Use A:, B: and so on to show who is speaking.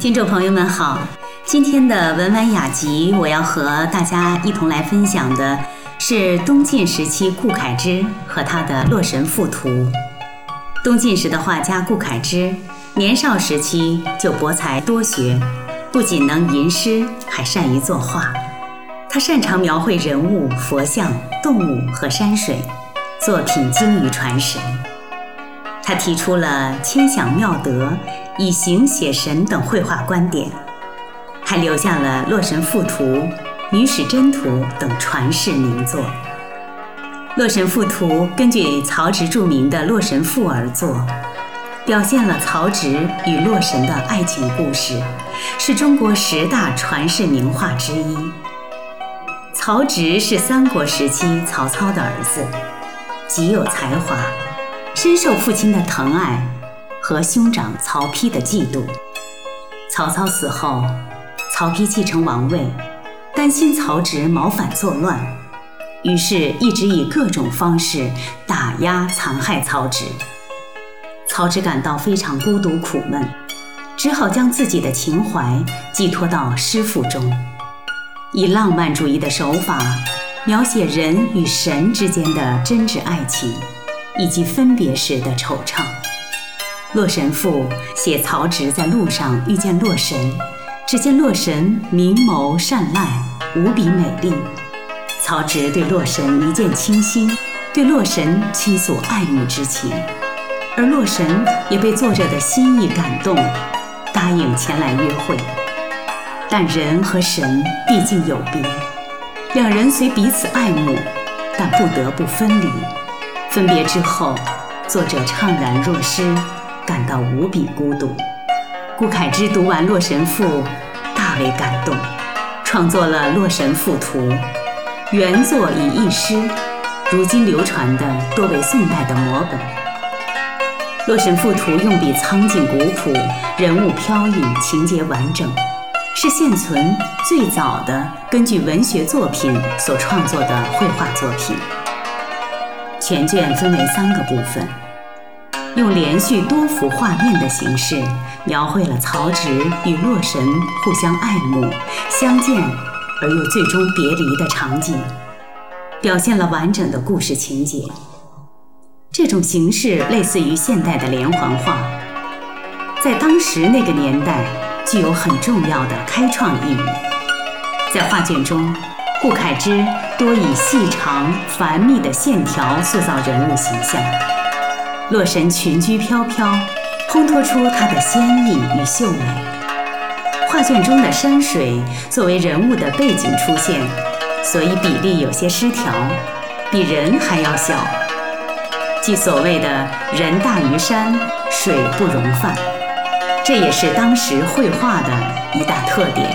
A: 听众朋友们好，今天的文玩雅集，我要和大家一同来分享的是东晋时期顾恺之和他的《洛神赋图》。东晋时的画家顾恺之，年少时期就博才多学，不仅能吟诗，还善于作画。他擅长描绘人物、佛像、动物和山水，作品精于传神。他提出了千想妙德、以形写神等绘画观点，还留下了《洛神赋图》《女史箴图》等传世名作。《洛神赋图》根据曹植著名的《洛神赋》而作，表现了曹植与洛神的爱情故事，是中国十大传世名画之一。曹植是三国时期曹操的儿子，极有才华。深受父亲的疼爱和兄长曹丕的嫉妒。曹操死后，曹丕继承王位，担心曹植谋反作乱，于是一直以各种方式打压残害曹植。曹植感到非常孤独苦闷，只好将自己的情怀寄托到诗赋中，以浪漫主义的手法描写人与神之间的真挚爱情。以及分别时的惆怅，《洛神赋》写曹植在路上遇见洛神，只见洛神明眸善睐，无比美丽。曹植对洛神一见倾心，对洛神倾诉爱慕之情，而洛神也被作者的心意感动，答应前来约会。但人和神毕竟有别，两人虽彼此爱慕，但不得不分离。分别之后，作者怅然若失，感到无比孤独。顾恺之读完《洛神赋》，大为感动，创作了《洛神赋图》。原作以一诗，如今流传的多为宋代的摹本。《洛神赋图》用笔苍劲古朴，人物飘逸，情节完整，是现存最早的根据文学作品所创作的绘画作品。全卷分为三个部分，用连续多幅画面的形式描绘了曹植与洛神互相爱慕、相见而又最终别离的场景，表现了完整的故事情节。这种形式类似于现代的连环画，在当时那个年代具有很重要的开创意义。在画卷中。顾恺之多以细长繁密的线条塑造人物形象，洛神裙裾飘飘，烘托出她的仙逸与秀美。画卷中的山水作为人物的背景出现，所以比例有些失调，比人还要小，即所谓的人大于山，水不容泛。这也是当时绘画的一大特点。